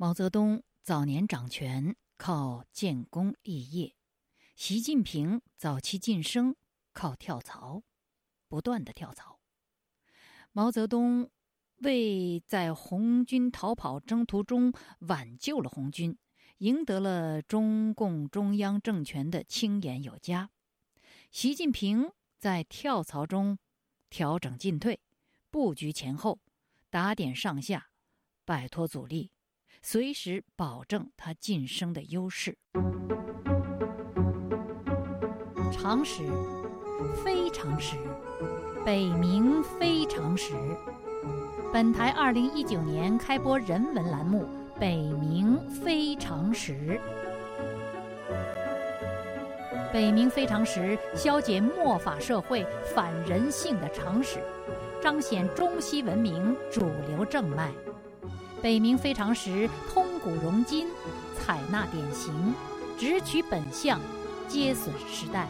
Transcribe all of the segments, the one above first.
毛泽东早年掌权靠建功立业，习近平早期晋升靠跳槽，不断的跳槽。毛泽东为在红军逃跑征途中挽救了红军，赢得了中共中央政权的青眼有加。习近平在跳槽中调整进退，布局前后，打点上下，摆脱阻力。随时保证他晋升的优势。常识，非常识，北冥非常识。本台二零一九年开播人文栏目《北冥非常识》。北冥非常识，消解末法社会反人性的常识，彰显中西文明主流正脉。北冥非常时，通古融今，采纳典型，直取本相，皆损时代。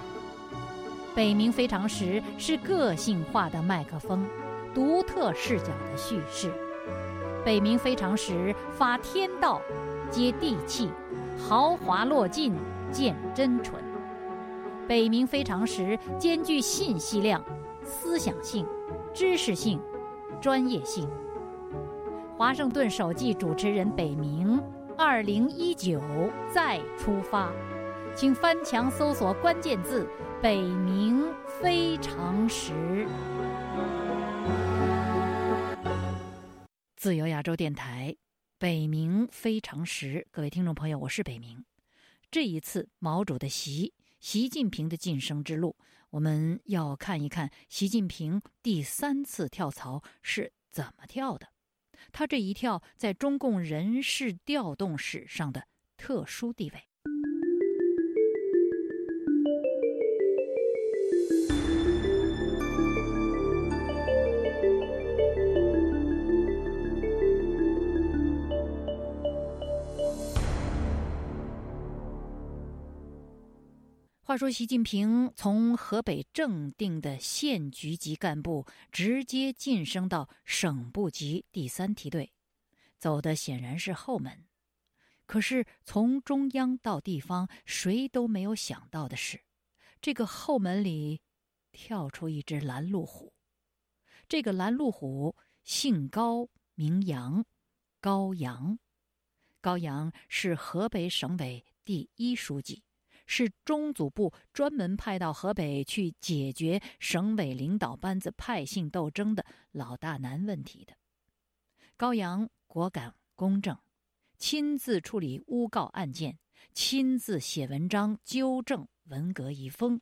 北冥非常时是个性化的麦克风，独特视角的叙事。北冥非常时发天道，接地气，豪华落尽，见真纯。北冥非常时兼具信息量、思想性、知识性、专业性。华盛顿首季主持人北明，二零一九再出发，请翻墙搜索关键字“北明非常时”。自由亚洲电台，北明非常时，各位听众朋友，我是北明。这一次毛主的习，习近平的晋升之路，我们要看一看习近平第三次跳槽是怎么跳的。他这一跳，在中共人事调动史上的特殊地位。话说，习近平从河北正定的县局级干部直接晋升到省部级第三梯队，走的显然是后门。可是，从中央到地方，谁都没有想到的是，这个后门里跳出一只拦路虎。这个拦路虎姓高名杨，高阳。高阳是河北省委第一书记。是中组部专门派到河北去解决省委领导班子派性斗争的老大难问题的。高阳果敢公正，亲自处理诬告案件，亲自写文章纠正文革遗风，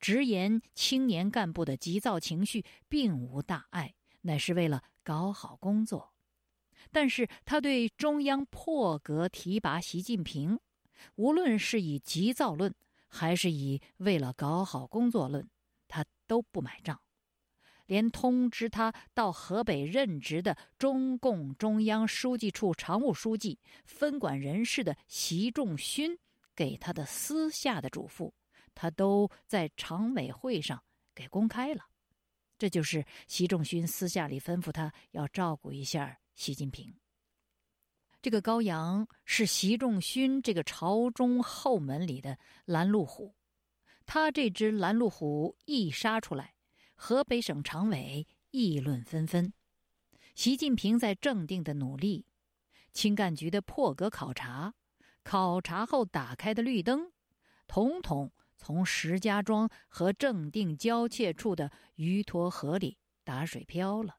直言青年干部的急躁情绪并无大碍，乃是为了搞好工作。但是他对中央破格提拔习近平。无论是以急躁论，还是以为了搞好工作论，他都不买账。连通知他到河北任职的中共中央书记处常务书记、分管人事的习仲勋给他的私下的嘱咐，他都在常委会上给公开了。这就是习仲勋私下里吩咐他要照顾一下习近平。这个高阳是习仲勋这个朝中后门里的拦路虎，他这只拦路虎一杀出来，河北省常委议论纷纷。习近平在正定的努力，青干局的破格考察，考察后打开的绿灯，统统从石家庄和正定交界处的鱼沱河里打水漂了。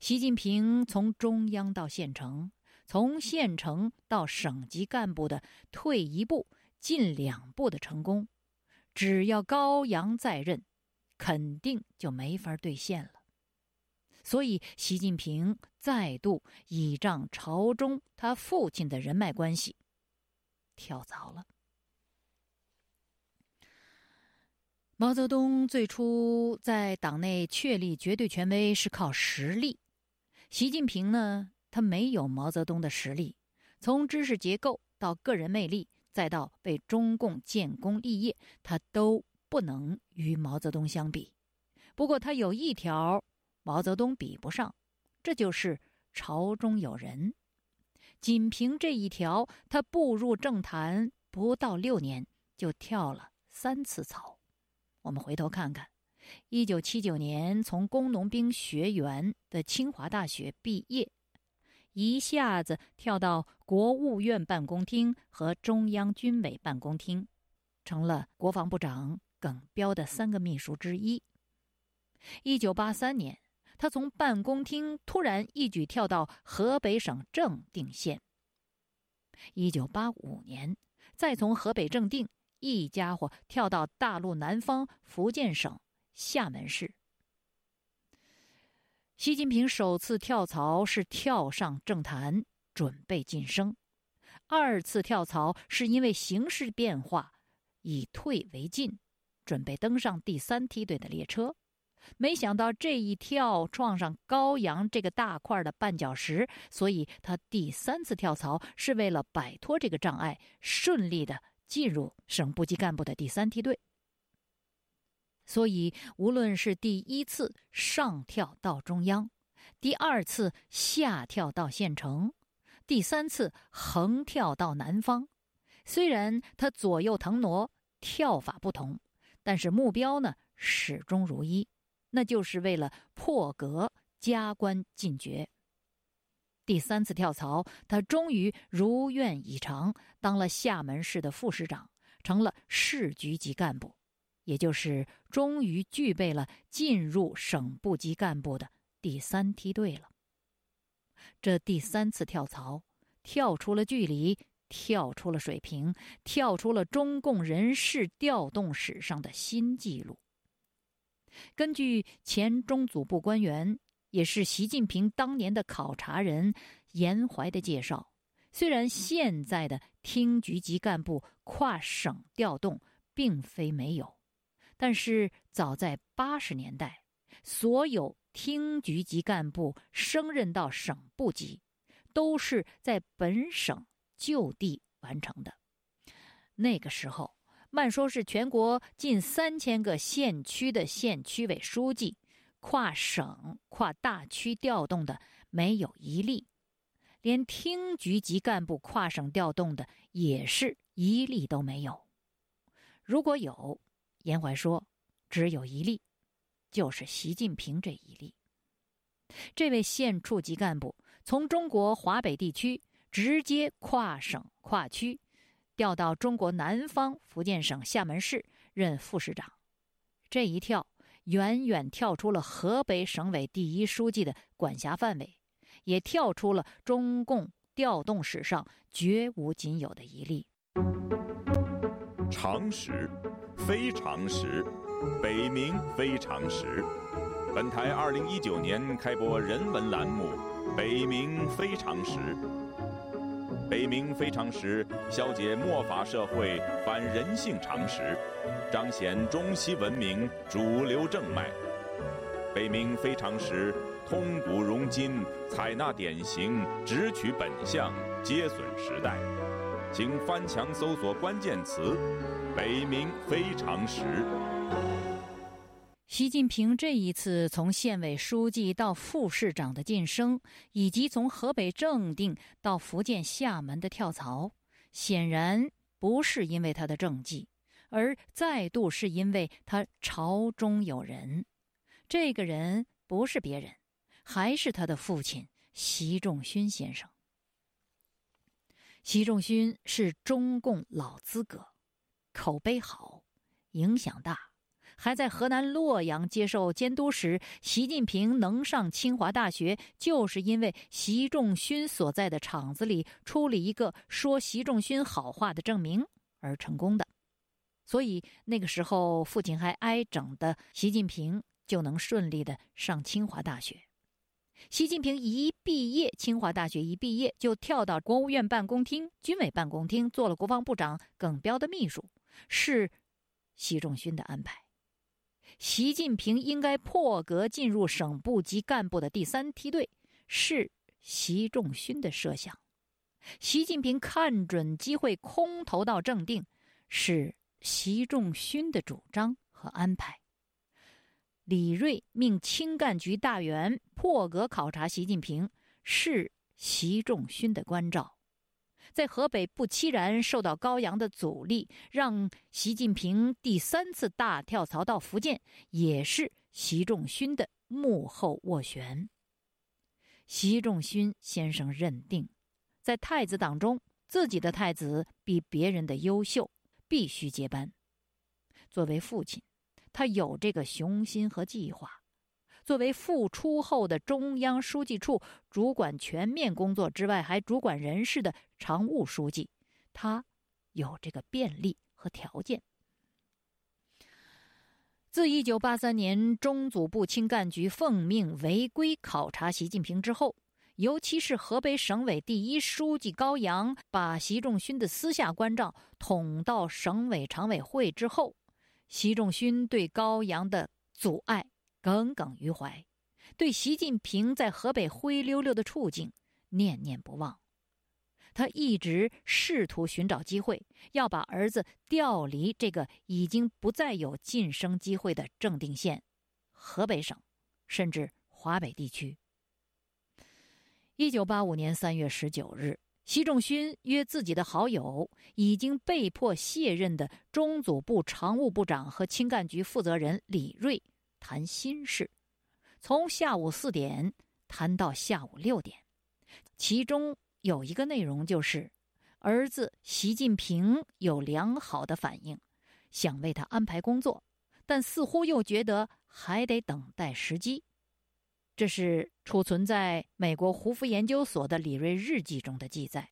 习近平从中央到县城。从县城到省级干部的退一步进两步的成功，只要高阳在任，肯定就没法兑现了。所以，习近平再度倚仗朝中他父亲的人脉关系，跳槽了。毛泽东最初在党内确立绝对权威是靠实力，习近平呢？他没有毛泽东的实力，从知识结构到个人魅力，再到为中共建功立业，他都不能与毛泽东相比。不过他有一条，毛泽东比不上，这就是朝中有人。仅凭这一条，他步入政坛不到六年就跳了三次槽。我们回头看看，一九七九年从工农兵学员的清华大学毕业，一下子跳到国务院办公厅和中央军委办公厅，成了国防部长耿彪的三个秘书之一。一九八三年。他从办公厅突然一举跳到河北省正定县。一九八五年，再从河北正定一家伙跳到大陆南方福建省厦门市。习近平首次跳槽是跳上政坛，准备晋升；二次跳槽是因为形势变化，以退为进，准备登上第三梯队的列车。没想到这一跳撞上高阳这个大块的绊脚石，所以他第三次跳槽是为了摆脱这个障碍，顺利的进入省部级干部的第三梯队。所以，无论是第一次上跳到中央，第二次下跳到县城，第三次横跳到南方，虽然他左右腾挪，跳法不同，但是目标呢始终如一。那就是为了破格加官进爵。第三次跳槽，他终于如愿以偿，当了厦门市的副市长，成了市局级干部，也就是终于具备了进入省部级干部的第三梯队了。这第三次跳槽，跳出了距离，跳出了水平，跳出了中共人事调动史上的新纪录。根据前中组部官员，也是习近平当年的考察人严怀的介绍，虽然现在的厅局级干部跨省调动并非没有，但是早在八十年代，所有厅局级干部升任到省部级，都是在本省就地完成的。那个时候。慢说是全国近三千个县区的县区委书记，跨省跨大区调动的没有一例，连厅局级干部跨省调动的也是一例都没有。如果有，严怀说，只有一例，就是习近平这一例。这位县处级干部从中国华北地区直接跨省跨区。调到中国南方福建省厦门市任副市长，这一跳远远跳出了河北省委第一书记的管辖范围，也跳出了中共调动史上绝无仅有的一例。常识，非常时，北冥非常时。本台二零一九年开播人文栏目《北冥非常时》。北冥非常时，消解末法社会反人性常识，彰显中西文明主流正脉。北冥非常时，通古融今，采纳典型，直取本相，接损时代。请翻墙搜索关键词“北冥非常识”。习近平这一次从县委书记到副市长的晋升，以及从河北正定到福建厦门的跳槽，显然不是因为他的政绩，而再度是因为他朝中有人。这个人不是别人，还是他的父亲习仲勋先生。习仲勋是中共老资格，口碑好，影响大。还在河南洛阳接受监督时，习近平能上清华大学，就是因为习仲勋所在的厂子里出了一个说习仲勋好话的证明而成功的。所以那个时候，父亲还挨整的习近平就能顺利的上清华大学。习近平一毕业，清华大学一毕业就跳到国务院办公厅、军委办公厅做了国防部长耿彪的秘书，是习仲勋的安排。习近平应该破格进入省部级干部的第三梯队，是习仲勋的设想。习近平看准机会空投到正定，是习仲勋的主张和安排。李瑞命清干局大员破格考察习近平，是习仲勋的关照，在河北不期然受到高阳的阻力，让习近平第三次大跳槽到福建，也是习仲勋的幕后斡旋。习仲勋先生认定，在太子党中，自己的太子比别人的优秀，必须接班。作为父亲，他有这个雄心和计划。作为复出后的中央书记处主管全面工作之外，还主管人事的常务书记，他有这个便利和条件。自一九八三年中组部青干局奉命违规考察习近平之后，尤其是河北省委第一书记高阳把习仲勋的私下关照捅到省委常委会之后，习仲勋对高阳的阻碍耿耿于怀，对习近平在河北灰溜溜的处境念念不忘。他一直试图寻找机会，要把儿子调离这个已经不再有晋升机会的正定县、河北省，甚至华北地区。一九八五年三月十九日，习仲勋约自己的好友、已经被迫卸任的中组部常务部长和青干局负责人李锐谈心事，从下午四点谈到下午六点，其中。有一个内容就是，儿子习近平有良好的反应，想为他安排工作，但似乎又觉得还得等待时机。这是储存在美国胡佛研究所的李瑞日记中的记载。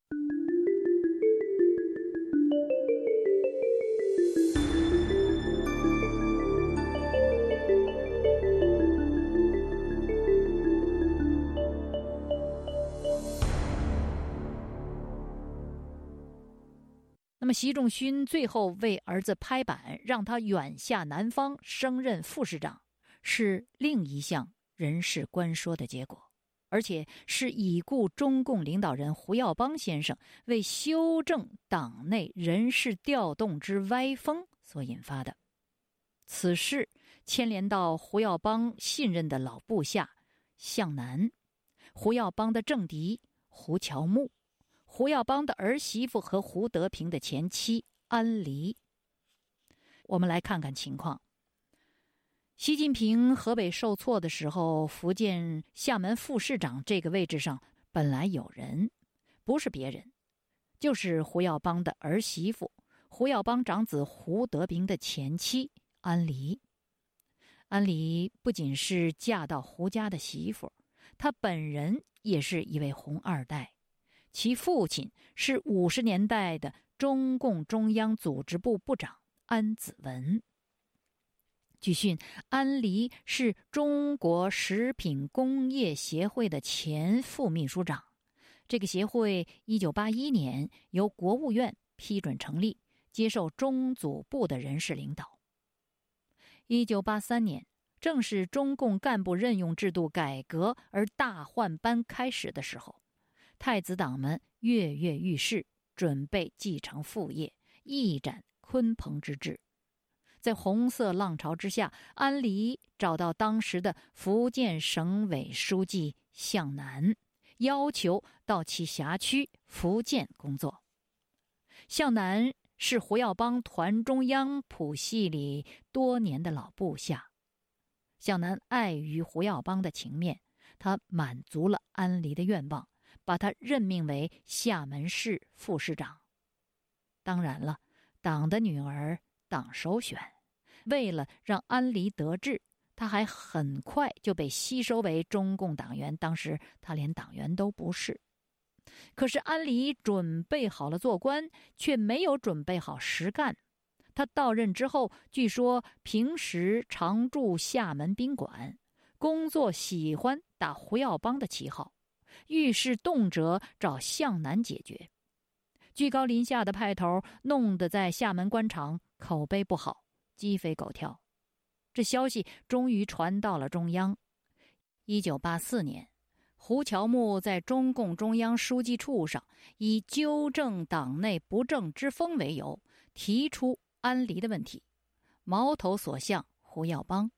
习仲勋最后为儿子拍板，让他远下南方升任副市长，是另一项人事官说的结果，而且是已故中共领导人胡耀邦先生为修正党内人事调动之歪风所引发的。此事牵连到胡耀邦信任的老部下向南，胡耀邦的政敌胡乔木。胡耀邦的儿媳妇和胡德平的前妻安黎。我们来看看情况。习近平河北受挫的时候，福建厦门副市长这个位置上本来有人，不是别人，就是胡耀邦的儿媳妇、胡耀邦长子胡德平的前妻安黎。安黎不仅是嫁到胡家的媳妇，她本人也是一位红二代。其父亲是五十年代的中共中央组织部部长安子文。据讯，安黎是中国食品工业协会的前副秘书长。这个协会一九八一年由国务院批准成立，接受中组部的人事领导。一九八三年，正是中共干部任用制度改革而大换班开始的时候。太子党们跃跃欲试，准备继承父业，一展鲲鹏之志。在红色浪潮之下，安黎找到当时的福建省委书记向南，要求到其辖区福建工作。向南是胡耀邦团中央谱系里多年的老部下，向南碍于胡耀邦的情面，他满足了安黎的愿望。把他任命为厦门市副市长。当然了，党的女儿，党首选。为了让安黎得志，他还很快就被吸收为中共党员。当时他连党员都不是。可是安黎准备好了做官，却没有准备好实干。他到任之后，据说平时常驻厦门宾馆，工作喜欢打胡耀邦的旗号。遇事动辄找向南解决，居高临下的派头弄得在厦门官场口碑不好，鸡飞狗跳。这消息终于传到了中央。一九八四年，胡乔木在中共中央书记处上以纠正党内不正之风为由，提出安黎的问题，矛头所向胡耀邦。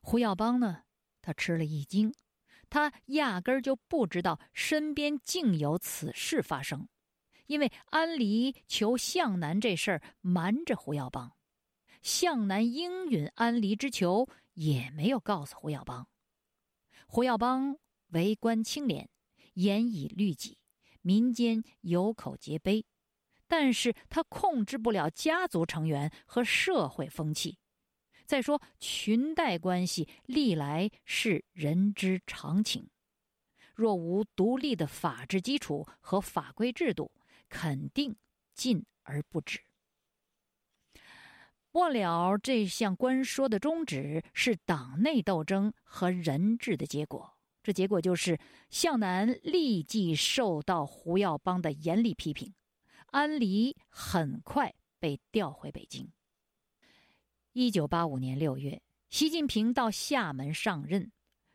胡耀邦呢，他吃了一惊。他压根儿就不知道身边竟有此事发生，因为安离求向南这事儿瞒着胡耀邦，向南应允安离之求也没有告诉胡耀邦。胡耀邦为官清廉，严以律己，民间有口皆碑，但是他控制不了家族成员和社会风气。再说，裙带关系历来是人之常情，若无独立的法治基础和法规制度，肯定禁而不止。末了，这项官说的宗旨是党内斗争和人治的结果，这结果就是向南立即受到胡耀邦的严厉批评，安黎很快被调回北京。一九八五年六月，习近平到厦门上任。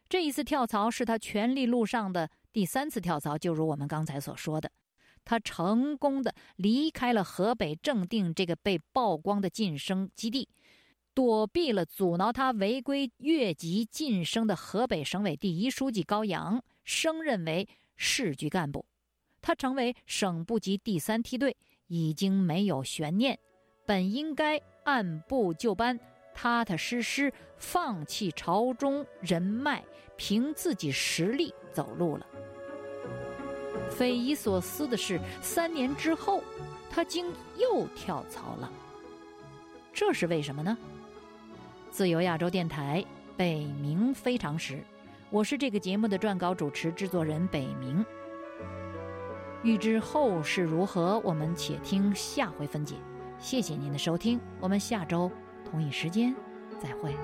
这一次跳槽是他权力路上的第三次跳槽。就如我们刚才所说的，他成功的离开了河北正定这个被曝光的晋升基地，躲避了阻挠他违规越级晋升的河北省委第一书记高阳，升任为市局干部。他成为省部级第三梯队，已经没有悬念。本应该按部就班、踏踏实实放弃朝中人脉，凭自己实力走路了。匪夷所思的是，三年之后，他竟又跳槽了。这是为什么呢？自由亚洲电台北冥非常时，我是这个节目的撰稿主持制作人北冥。欲知后事如何，我们且听下回分解。谢谢您的收听我们下周同一时间再会。